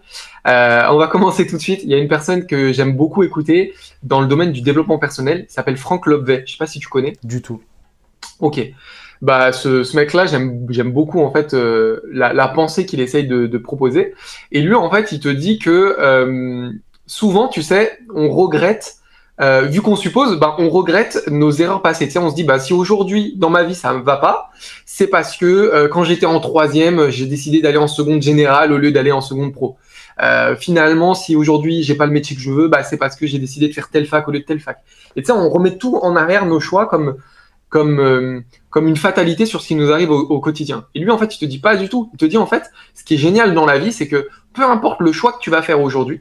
Euh, on va commencer tout de suite. Il y a une personne que j'aime beaucoup écouter dans le domaine du développement personnel. Il s'appelle Franck Lobvet. Je sais pas si tu connais. Du tout. Ok. Bah, ce, ce mec-là, j'aime, j'aime beaucoup en fait euh, la, la, pensée qu'il essaye de, de, proposer. Et lui, en fait, il te dit que euh, souvent, tu sais, on regrette euh, vu qu'on suppose, ben, on regrette nos erreurs passées. Tu on se dit, bah, si aujourd'hui dans ma vie ça ne va pas, c'est parce que euh, quand j'étais en troisième, j'ai décidé d'aller en seconde générale au lieu d'aller en seconde pro. Euh, finalement, si aujourd'hui j'ai pas le métier que je veux, bah, c'est parce que j'ai décidé de faire telle fac au lieu de telle fac. Et tu sais, on remet tout en arrière nos choix comme comme euh, comme une fatalité sur ce qui nous arrive au, au, quotidien. Et lui, en fait, il te dit pas du tout. Il te dit en fait, ce qui est génial dans la vie, c'est que peu importe le choix que tu vas faire aujourd'hui,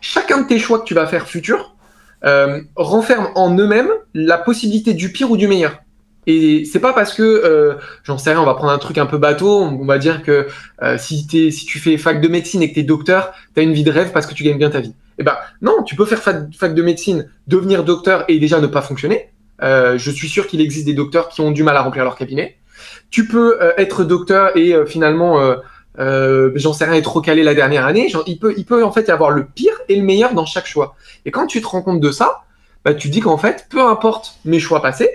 chacun de tes choix que tu vas faire futur euh, renferment en eux-mêmes la possibilité du pire ou du meilleur. Et c'est pas parce que, euh, j'en sais rien, on va prendre un truc un peu bateau, on va dire que euh, si, si tu fais fac de médecine et que tu es docteur, tu as une vie de rêve parce que tu gagnes bien ta vie. Eh ben non, tu peux faire fac, de médecine, devenir docteur et déjà ne pas fonctionner. Euh, je suis sûr qu'il existe des docteurs qui ont du mal à remplir leur cabinet. Tu peux euh, être docteur et finalement euh, j'en sais rien, est trop calé la dernière année. il, peut, il peut en fait y avoir le pire et le meilleur dans chaque choix. Et quand tu te rends compte de ça, bah, tu dis qu'en fait, peu importe mes choix passés,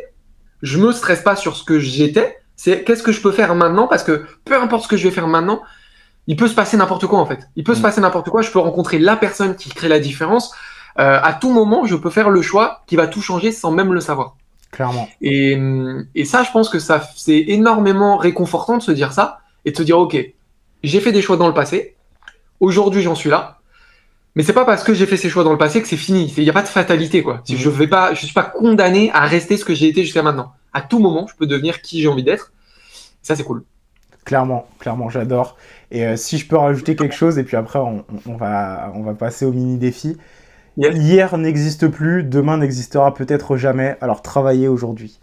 je me stresse pas sur ce que j'étais. C'est qu'est-ce que je peux faire maintenant? Parce que peu importe ce que je vais faire maintenant, il peut se passer n'importe quoi en fait. Il peut se mm. passer n'importe quoi. Je peux rencontrer la personne qui crée la différence. Euh, à tout moment, je peux faire le choix qui va tout changer sans même le savoir. Clairement. Et, et ça, je pense que ça, c'est énormément réconfortant de se dire ça et de se dire, ok, j'ai fait des choix dans le passé. Aujourd'hui, j'en suis là. Mais c'est pas parce que j'ai fait ces choix dans le passé que c'est fini. Il n'y a pas de fatalité, quoi. Je vais pas, je suis pas condamné à rester ce que j'ai été jusqu'à maintenant. À tout moment, je peux devenir qui j'ai envie d'être. Ça, c'est cool. Clairement, clairement, j'adore. Et euh, si je peux rajouter quelque chose, et puis après, on, va, on va passer au mini défi. Hier n'existe plus, demain n'existera peut-être jamais. Alors travaillez aujourd'hui.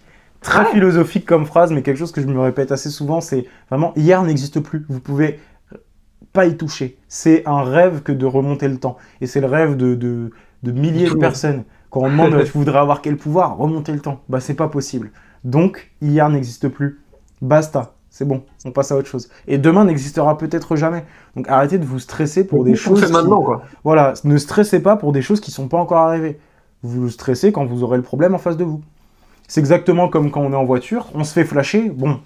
Très philosophique comme phrase, mais quelque chose que je me répète assez souvent, c'est vraiment hier n'existe plus. Vous pouvez pas y toucher. C'est un rêve que de remonter le temps. Et c'est le rêve de, de, milliers de personnes. Quand on demande tu voudrais avoir quel pouvoir, remonter le temps. Bah c'est pas possible. Donc hier n'existe plus. Basta. C'est bon, on passe à autre chose. Et demain n'existera peut-être jamais. Donc arrêtez de vous stresser pour des choses. Fait maintenant, quoi. Voilà, ne stressez pas pour des choses qui sont pas encore arrivées. Vous vous stressez quand vous aurez le problème en face de vous. C'est exactement comme quand on est en voiture, on se fait flasher. Bon,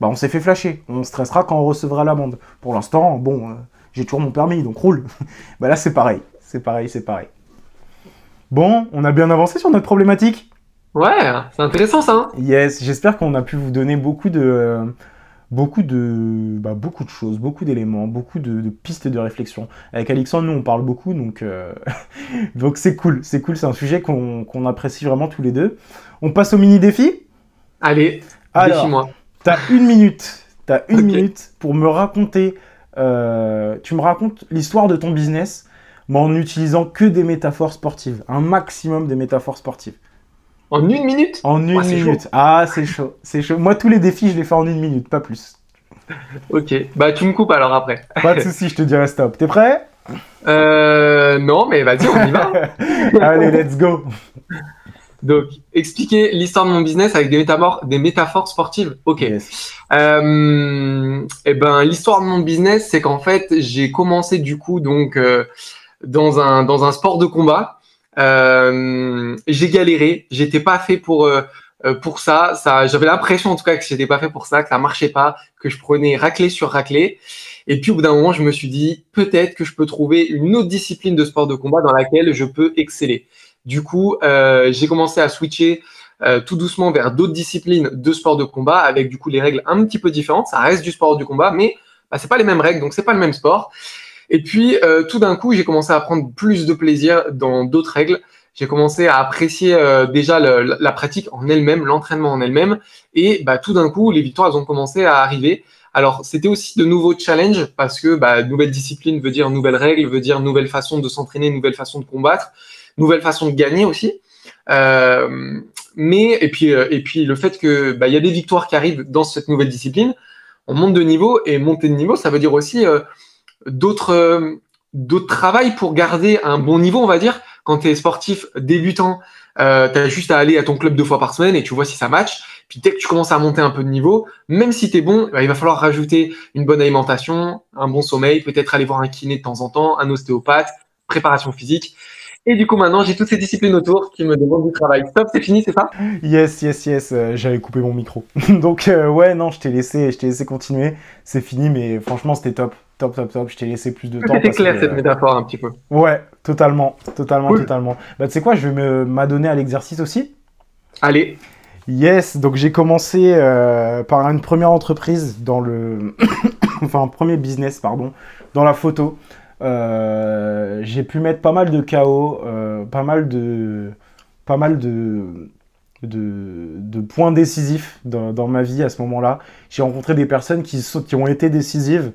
bah on s'est fait flasher. On stressera quand on recevra l'amende. Pour l'instant, bon, euh, j'ai toujours mon permis, donc roule. bah là c'est pareil, c'est pareil, c'est pareil. Bon, on a bien avancé sur notre problématique? Ouais, c'est intéressant ça. Hein. yes, j'espère qu'on a pu vous donner beaucoup de, beaucoup de, bah, beaucoup de choses, beaucoup d'éléments, beaucoup de, pistes de réflexion. Avec Alexandre, nous, on parle beaucoup, donc euh, donc c'est cool, c'est cool, c'est un sujet qu'on apprécie vraiment tous les deux. On passe au mini-défi? Allez, défi-moi. T'as une minute, t'as une minute pour me raconter, euh, tu me racontes l'histoire de ton business, mais en n'utilisant que des métaphores sportives, un maximum de métaphores sportives. En une minute? En une minute. Ah, c'est chaud. C'est chaud. Moi, tous les défis, je les fais en une minute, pas plus. ok. Bah, tu me coupes alors après. Pas de soucis, je te dirai stop. T'es prêt? Euh. Non, mais vas-y, on y va. Allez, let's go. Donc, expliquer l'histoire de mon business avec des métaphores, des métaphores sportives. Ok. Euh, eh ben, l'histoire de mon business, c'est qu'en fait, j'ai commencé du coup donc euh, dans un dans un sport de combat. Euh, j'ai galéré, j'étais pas fait pour euh, euh, pour ça. Ça, j'avais l'impression en tout cas que j'étais pas fait pour ça, que ça marchait pas, que je prenais raclé sur raclé. Et puis au bout d'un moment, je me suis dit peut-être que je peux trouver une autre discipline de sport de combat dans laquelle je peux exceller. Du coup, euh, j'ai commencé à switcher euh, tout doucement vers d'autres disciplines de sport de combat avec du coup les règles un petit peu différentes. Ça reste du sport du combat, mais bah, c'est pas les mêmes règles, donc c'est pas le même sport. Et puis, euh, tout d'un coup, j'ai commencé à prendre plus de plaisir dans d'autres règles. J'ai commencé à apprécier euh, déjà la pratique en elle-même, l'entraînement en elle-même. Et bah, tout d'un coup, les victoires elles ont commencé à arriver. Alors, c'était aussi de nouveaux challenges parce que bah, nouvelle discipline veut dire nouvelles règles, veut dire nouvelle façon de s'entraîner, nouvelle façon de combattre, nouvelle façon de gagner aussi. Euh, mais et puis euh, et puis le fait que bah, y a des victoires qui arrivent dans cette nouvelle discipline, on monte de niveau et monter de niveau, ça veut dire aussi euh, d'autres euh, d'autres travail pour garder un bon niveau, on va dire. Quand tu es sportif débutant, euh, tu as juste à aller à ton club deux fois par semaine et tu vois si ça match. Puis dès que tu commences à monter un peu de niveau, même si tu es bon, bah, il va falloir rajouter une bonne alimentation, un bon sommeil, peut-être aller voir un kiné de temps en temps, un ostéopathe, préparation physique. Et du coup, maintenant, j'ai toutes ces disciplines autour qui me demandent du travail. Stop, c'est fini, c'est ça? Yes, yes, yes. Euh, j'avais coupé mon micro. Donc, euh, ouais, non, je t'ai laissé, je t'ai laissé continuer. C'est fini, mais franchement, c'était top. Top, top, top. Je t'ai laissé plus de temps. C'était clair, cette métaphore, un petit peu. Ouais, totalement. Totalement, totalement. Bah, tu sais quoi, je vais m'adonner à l'exercice aussi. Allez. Yes, donc j'ai commencé euh, par une première entreprise dans le. enfin, un premier business, pardon, dans la photo. Euh, j'ai pu mettre pas mal de chaos, euh, pas mal de, pas mal de, de, points décisifs dans, ma vie à ce moment-là. J'ai rencontré des personnes qui, qui ont été décisives.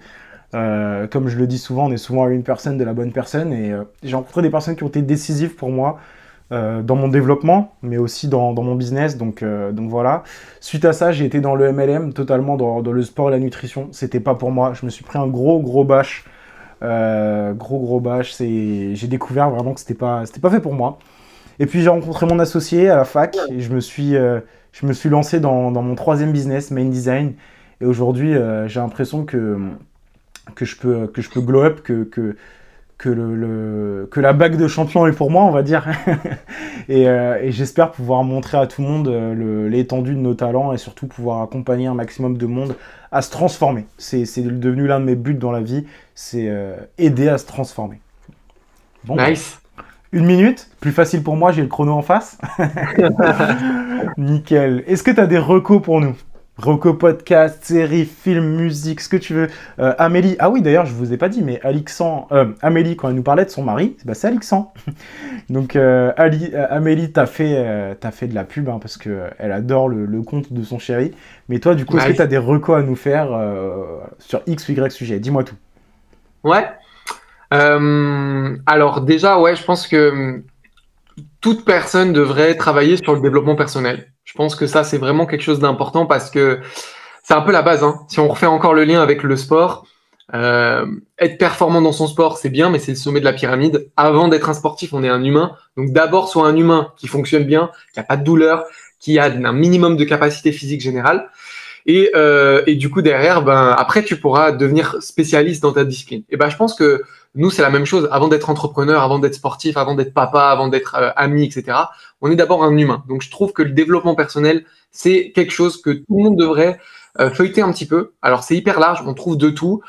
Euh, comme je le dis souvent, on est souvent à une personne de la bonne personne. Et j'ai rencontré des personnes qui ont été décisives pour moi dans mon développement, mais aussi dans, mon business. Donc, donc voilà. Suite à ça, j'ai été dans le MLM, totalement dans, dans le sport et la nutrition. C'était pas pour moi. Je me suis pris un gros, gros bâche euh, gros gros bâche, j'ai découvert vraiment que c'était pas, pas fait pour moi. Et puis j'ai rencontré mon associé à la fac et je me suis, euh, je me suis lancé dans, mon troisième business, Main Design. Et aujourd'hui, euh, j'ai l'impression que que je peux, que je peux glow up, que, que, que, le, que la bague de champion est pour moi, on va dire. et, euh, et j'espère pouvoir montrer à tout le monde euh, l'étendue de nos talents et surtout pouvoir accompagner un maximum de monde à se transformer. C'est devenu l'un de mes buts dans la vie, c'est euh, aider à se transformer. Bon, nice. Une minute, plus facile pour moi, j'ai le chrono en face. Nickel. Est-ce que tu as des recos pour nous? Reco podcast, série, film, musique, ce que tu veux. Euh, Amélie, ah oui d'ailleurs je vous ai pas dit, mais Alexandre, euh, Amélie quand elle nous parlait de son mari, bah, c'est Alexandre. Donc euh, Ali, Amélie t'as fait, as fait de la pub hein, parce que elle adore le, le, compte de son chéri. Mais toi du coup est-ce que tu as des recos à nous faire sur X ou Y sujet? Dis-moi tout. Ouais. alors déjà ouais je pense que toute personne devrait travailler sur le développement personnel. Je pense que ça, c'est vraiment quelque chose d'important parce que c'est un peu la base. Hein. Si on refait encore le lien avec le sport, euh, être performant dans son sport, c'est bien, mais c'est le sommet de la pyramide. Avant d'être un sportif, on est un humain. Donc d'abord, soit un humain qui fonctionne bien, qui a pas de douleur, qui a un minimum de capacité physique générale. Et, euh, et du coup, derrière, ben, après, tu pourras devenir spécialiste dans ta discipline. Et ben, je pense que nous, c'est la même chose. Avant d'être entrepreneur, avant d'être sportif, avant d'être papa, avant d'être euh, ami, etc., on est d'abord un humain. Donc, je trouve que le développement personnel, c'est quelque chose que tout le monde devrait euh, feuilleter un petit peu. Alors, c'est hyper large. On trouve de tout.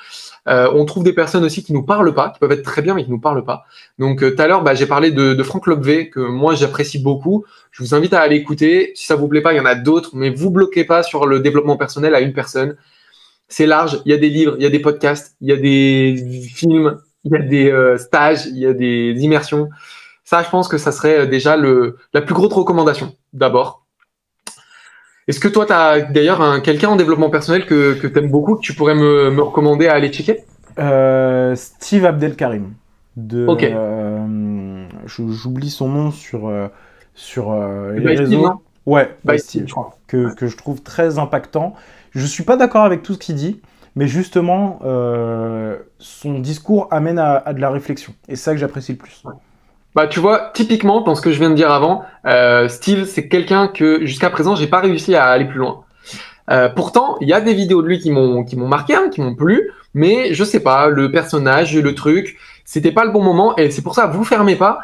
Euh, on trouve des personnes aussi qui nous parlent pas, qui peuvent être très bien, mais qui nous parlent pas. Donc, tout à l'heure, bah, j'ai parlé de, de Franck Lobvé, que moi, j'apprécie beaucoup. Je vous invite à aller écouter. Si ça vous plaît pas, il y en a d'autres, mais vous bloquez pas sur le développement personnel à une personne. C'est large. Il y a des livres, il y a des podcasts, il y a des films, il y a des euh, stages, il y a des immersions. Ça, je pense que ça serait euh, déjà le, la plus grosse recommandation, d'abord. Est-ce que toi, tu as d'ailleurs quelqu'un en développement personnel que, que tu aimes beaucoup, que tu pourrais me, me recommander à aller checker? Euh, Steve Abdelkarim. De, J'oublie son nom sur, sur les réseaux. ouais, Steve, je crois. Que, que je trouve très impactant. Je suis pas d'accord avec tout ce qu'il dit, mais justement, euh, son discours amène à, de la réflexion. Et c'est ça que j'apprécie le plus. Bah, tu vois, typiquement, dans ce que je viens de dire avant, euh, Steve, c'est quelqu'un que jusqu'à présent, j'ai pas réussi à aller plus loin. Euh, pourtant, il y a des vidéos de lui qui m'ont marqué, hein, qui m'ont plu, mais je sais pas, le personnage, le truc, c'était pas le bon moment, et c'est pour ça, vous fermez pas.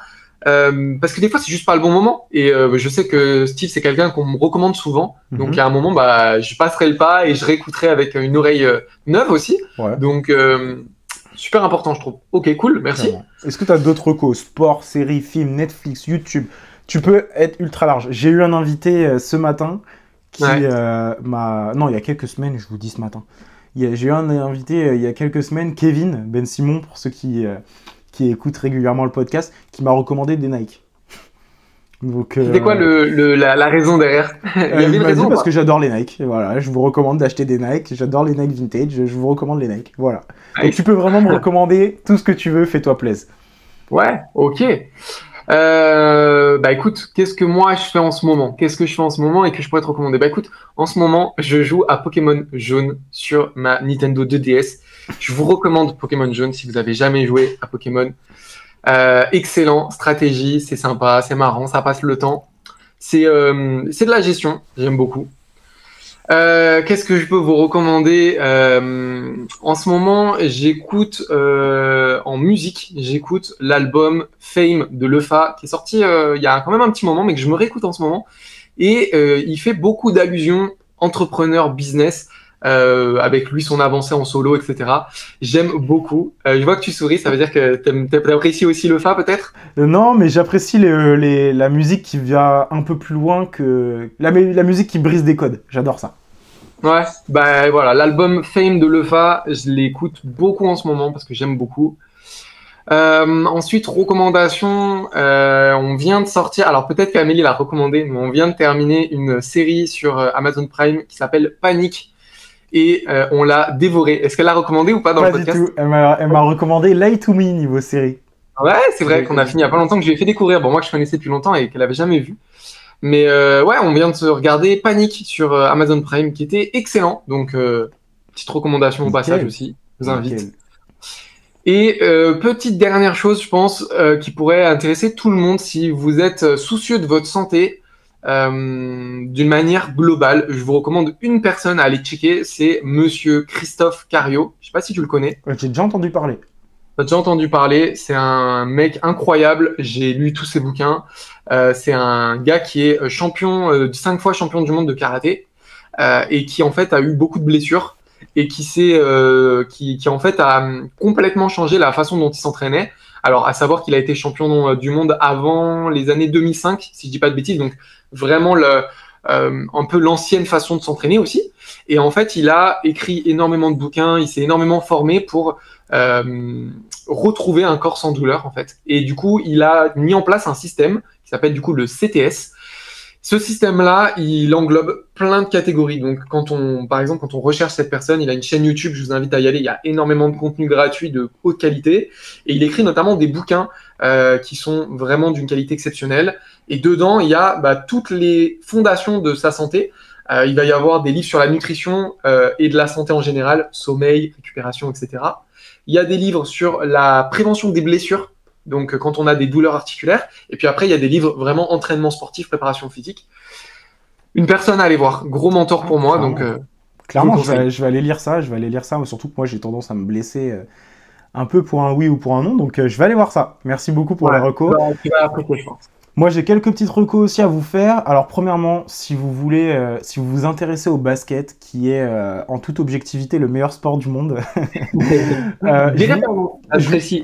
Euh, parce que des fois c'est juste pas le bon moment. Et euh, je sais que Steve c'est quelqu'un qu'on me recommande souvent. Mhm. donc à un moment bah je passerai le pas et je réécouterai avec une oreille euh, neuve aussi. Donc super important je trouve. Ok cool. Merci. Est-ce que tu as d'autres recos? Sport séries films Netflix YouTube? Tu peux être ultra large. J'ai eu un invité ce matin qui m'a non il y a quelques semaines je vous dis ce matin. J'ai eu un invité il y a quelques semaines Kevin Ben Simon pour ceux qui qui écoute régulièrement le podcast, qui m'a recommandé des Nike. C'était quoi euh, le, la, raison derrière Il y avait une raison parce que j'adore les Nike. Voilà, je vous recommande d'acheter des Nike. J'adore les Nike vintage. Je vous recommande les Nike. Voilà. Et tu peux vraiment me recommander tout ce que tu veux. Fais-toi plaisir. Ouais, ok. Euh, bah écoute, qu'est-ce que moi je fais en ce moment? Qu'est-ce que je fais en ce moment et que je pourrais te recommander? Bah écoute, en ce moment, je joue à Pokémon Jaune sur ma Nintendo 2DS. Je vous recommande Pokémon Jaune si vous avez jamais joué à Pokémon. Euh, excellent, stratégie, c'est sympa, c'est marrant, ça passe le temps. C'est euh, de la gestion, j'aime beaucoup. Euh, Qu'est-ce que je peux vous recommander euh, En ce moment, j'écoute euh, en musique, j'écoute l'album Fame de Lefa qui est sorti euh, il y a quand même un petit moment, mais que je me réécoute en ce moment. Et il fait beaucoup d'allusions entrepreneur, business. Euh, avec lui son avancée en solo, etc. J'aime beaucoup. Euh, je vois que tu souris, ça veut dire que tu apprécies aussi le fa peut-être? Euh, Non, mais j'apprécie les, la musique qui vient un peu plus loin que la, la musique qui brise des codes. J'adore ça. Ouais, bah voilà, l'album Fame de Lefa, je l'écoute beaucoup en ce moment parce que j'aime beaucoup. Euh, ensuite, recommandation, euh, on vient de sortir, alors peut-être qu'Amélie l'a recommandé, mais on vient de terminer une série sur Amazon Prime qui s'appelle Panique, et euh, on l'a dévoré. Est-ce qu'elle l'a recommandé ou pas dans le podcast du tout. Elle m'a recommandé Light to Me niveau série. Ouais, c'est vrai qu'on a fini il y a pas longtemps que je lui ai fait découvrir. Bon, moi je connaissais depuis longtemps et qu'elle avait jamais vu. Mais euh, ouais, on vient de se regarder Panic sur euh, Amazon Prime qui était excellent. Donc petite recommandation au passage aussi. Je vous invite. Et petite dernière chose, je pense, qui pourrait intéresser tout le monde si vous êtes soucieux de votre santé, euh, d'une manière globale. Je vous recommande une personne à aller checker, c'est Monsieur Christophe Cario. Je sais pas si tu le connais. J'ai déjà entendu parler. T'as déjà entendu parler. C'est un mec incroyable. J'ai lu tous ses bouquins. Euh, c'est un gars qui est champion, euh, cinq fois champion du monde de karaté et qui en fait a eu beaucoup de blessures et qui s'est, qui, qui en fait a complètement changé la façon dont il s'entraînait. Alors, à savoir qu'il a été champion euh, du monde avant les années 2005, si je dis pas de bêtises, donc vraiment le, euh, un peu l'ancienne façon de s'entraîner aussi. Et en fait, il a écrit énormément de bouquins, il s'est énormément formé pour euh, retrouver un corps sans douleur en fait. Et du coup, il a mis en place un système qui s'appelle du coup le CTS, ce système-là, il englobe plein de catégories. Donc, quand on, par exemple, quand on recherche cette personne, il a une chaîne YouTube, je vous invite à y aller. Il y a énormément de contenu gratuit de haute qualité. Et il écrit notamment des bouquins euh, qui sont vraiment d'une qualité exceptionnelle. Et dedans, il y a bah, toutes les fondations de sa santé. Euh, il va y avoir des livres sur la nutrition euh, et de la santé en général, sommeil, récupération, etc. Il y a des livres sur la prévention des blessures donc quand on a des douleurs articulaires. Et puis après, il y a des livres vraiment entraînement sportif, préparation physique. Une personne à aller voir, gros mentor pour moi. Donc, euh, Clairement, je vais, aller lire ça, je vais aller lire ça, surtout que moi j'ai tendance à me blesser euh, un peu pour un oui ou pour un non, donc euh, je vais aller voir ça. Merci beaucoup pour la reco. Bah, je pense. Moi, j'ai quelques petites recos aussi à vous faire. Alors, premièrement, si vous voulez, euh, si vous vous intéressez au basket, qui est euh, en toute objectivité le meilleur sport du monde, euh, je,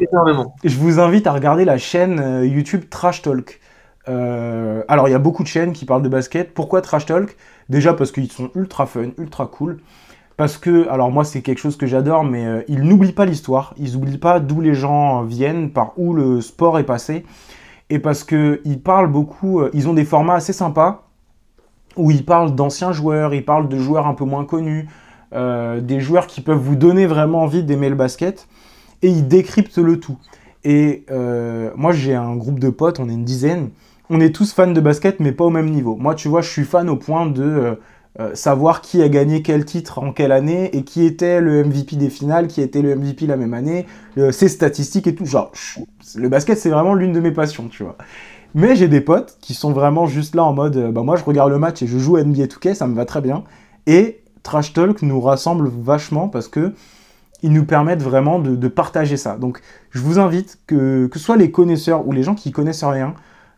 énormément. Je vous invite à regarder la chaîne YouTube Trash Talk. alors, il y a beaucoup de chaînes qui parlent de basket. Pourquoi Trash Talk? Déjà parce qu'ils sont ultra fun, ultra cool. Parce que, alors moi c'est quelque chose que j'adore, mais ils n'oublient pas l'histoire, ils n'oublient pas d'où les gens viennent, par où le sport est passé et parce qu'ils parlent beaucoup, euh, ils ont des formats assez sympas où ils parlent d'anciens joueurs, ils parlent de joueurs un peu moins connus, euh, des joueurs qui peuvent vous donner vraiment envie d'aimer le basket, et ils décryptent le tout. Et euh, moi j'ai un groupe de potes, on est une dizaine, on est tous fans de basket mais pas au même niveau. Moi tu vois je suis fan au point de savoir qui a gagné quel titre en quelle année et qui était le MVP des finales, qui était le MVP la même année, ses statistiques et tout. Genre, le basket, c'est vraiment l'une de mes passions, tu vois. Mais j'ai des potes qui sont vraiment juste là en mode, euh, bah moi je regarde le match et je joue NBA 2K, ça me va très bien. Et Trash Talk nous rassemble vachement parce que ils nous permettent vraiment de, partager ça. Donc je vous invite que, que ce soit les connaisseurs ou les gens qui connaissent rien,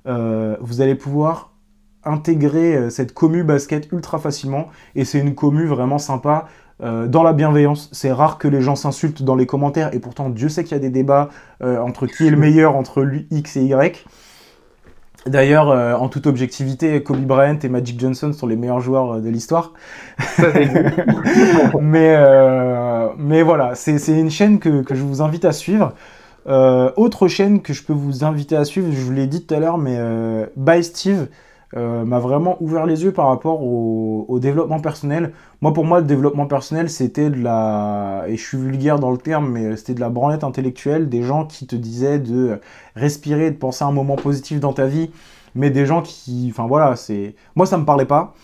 euh, vous allez pouvoir intégrer euh, cette commu basket ultra facilement et c'est une commu vraiment sympa euh, dans la bienveillance. C'est rare que les gens s'insultent dans les commentaires et pourtant Dieu sait qu'il y a des débats euh, entre qui est le meilleur entre lui, X et Y. D'ailleurs, en toute objectivité, Kobe Bryant et Magic Johnson sont les meilleurs joueurs de l'histoire. mais, mais voilà, c'est une chaîne que, que, je vous invite à suivre. autre chaîne que je peux vous inviter à suivre, je vous l'ai dit tout à l'heure, mais By Steve, euh, m'a vraiment ouvert les yeux par rapport au, développement personnel. Moi, pour moi, le développement personnel, c'était de la, et je suis vulgaire dans le terme, mais c'était de la branlette intellectuelle, des gens qui te disaient de respirer, de penser à un moment positif dans ta vie, mais des gens qui, enfin voilà, c'est, moi, ça me parlait pas.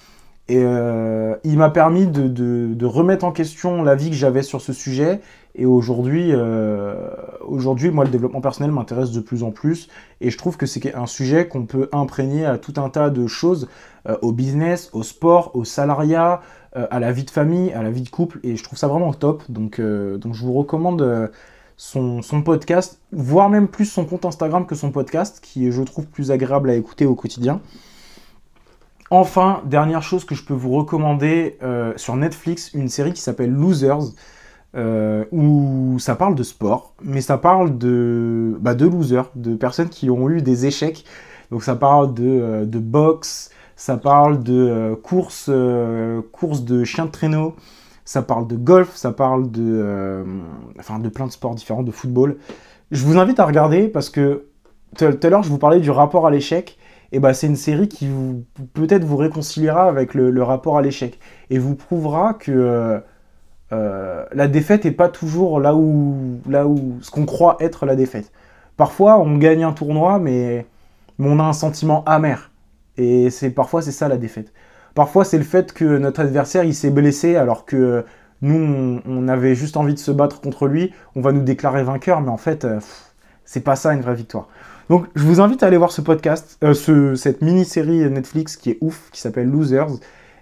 Et euh, il m'a permis de, remettre en question la vie que j'avais sur ce sujet. Et aujourd'hui, euh, aujourd'hui, moi, le développement personnel m'intéresse de plus en plus. Et je trouve que c'est un sujet qu'on peut imprégner à tout un tas de choses, euh, au business, au sport, au salariat, à la vie de famille, à la vie de couple. Et je trouve ça vraiment top. Donc, donc je vous recommande son, son, podcast, voire même plus son compte Instagram que son podcast, qui est, je trouve, plus agréable à écouter au quotidien. Enfin, dernière chose que je peux vous recommander euh, sur Netflix, une série qui s'appelle Losers, euh, où ça parle de sport, mais ça parle de, bah, de losers, de personnes qui ont eu des échecs. Donc ça parle de, euh, de boxe, ça parle de course, de chien de traîneau, ça parle de golf, ça parle de, enfin, de plein de sports différents, de football. Je vous invite à regarder parce que tout à l'heure je vous parlais du rapport à l'échec et bah, c'est une série qui peut-être vous réconciliera avec le, rapport à l'échec et vous prouvera que euh, euh, la défaite n'est pas toujours là où, là où ce qu'on croit être la défaite. Parfois, on gagne un tournoi, mais, on a un sentiment amer. Et c'est parfois c'est ça la défaite. Parfois, c'est le fait que notre adversaire il s'est blessé alors que nous on, avait juste envie de se battre contre lui. On va nous déclarer vainqueur, mais en fait, euh, c'est pas ça une vraie victoire. Donc, je vous invite à aller voir ce podcast, euh, ce, cette mini-série Netflix qui est ouf, qui s'appelle Losers.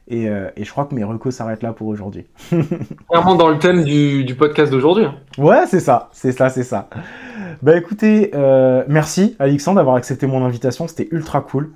Et, euh, et, je crois que mes recos s'arrêtent là pour aujourd'hui. Clairement dans le thème du, du podcast d'aujourd'hui. Hein. Ouais, c'est ça, c'est ça, c'est ça. Bah écoutez, euh, merci Alexandre d'avoir accepté mon invitation, c'était ultra cool.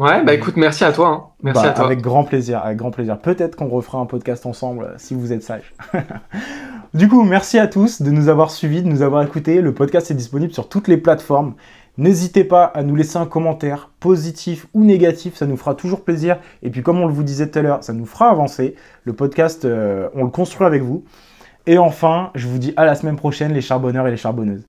Ouais, bah écoute, merci à toi. Hein. Merci Bah, à toi. Avec grand plaisir, avec grand plaisir. Peut-être qu'on refera un podcast ensemble si vous êtes sages. du coup, merci à tous de nous avoir suivis, de nous avoir écoutés. Le podcast est disponible sur toutes les plateformes. N'hésitez pas à nous laisser un commentaire, positif ou négatif, ça nous fera toujours plaisir. Et puis, comme on le vous disait tout à l'heure, ça nous fera avancer. Le podcast, euh, on le construit avec vous. Et enfin, je vous dis à la semaine prochaine, les charbonneurs et les charbonneuses.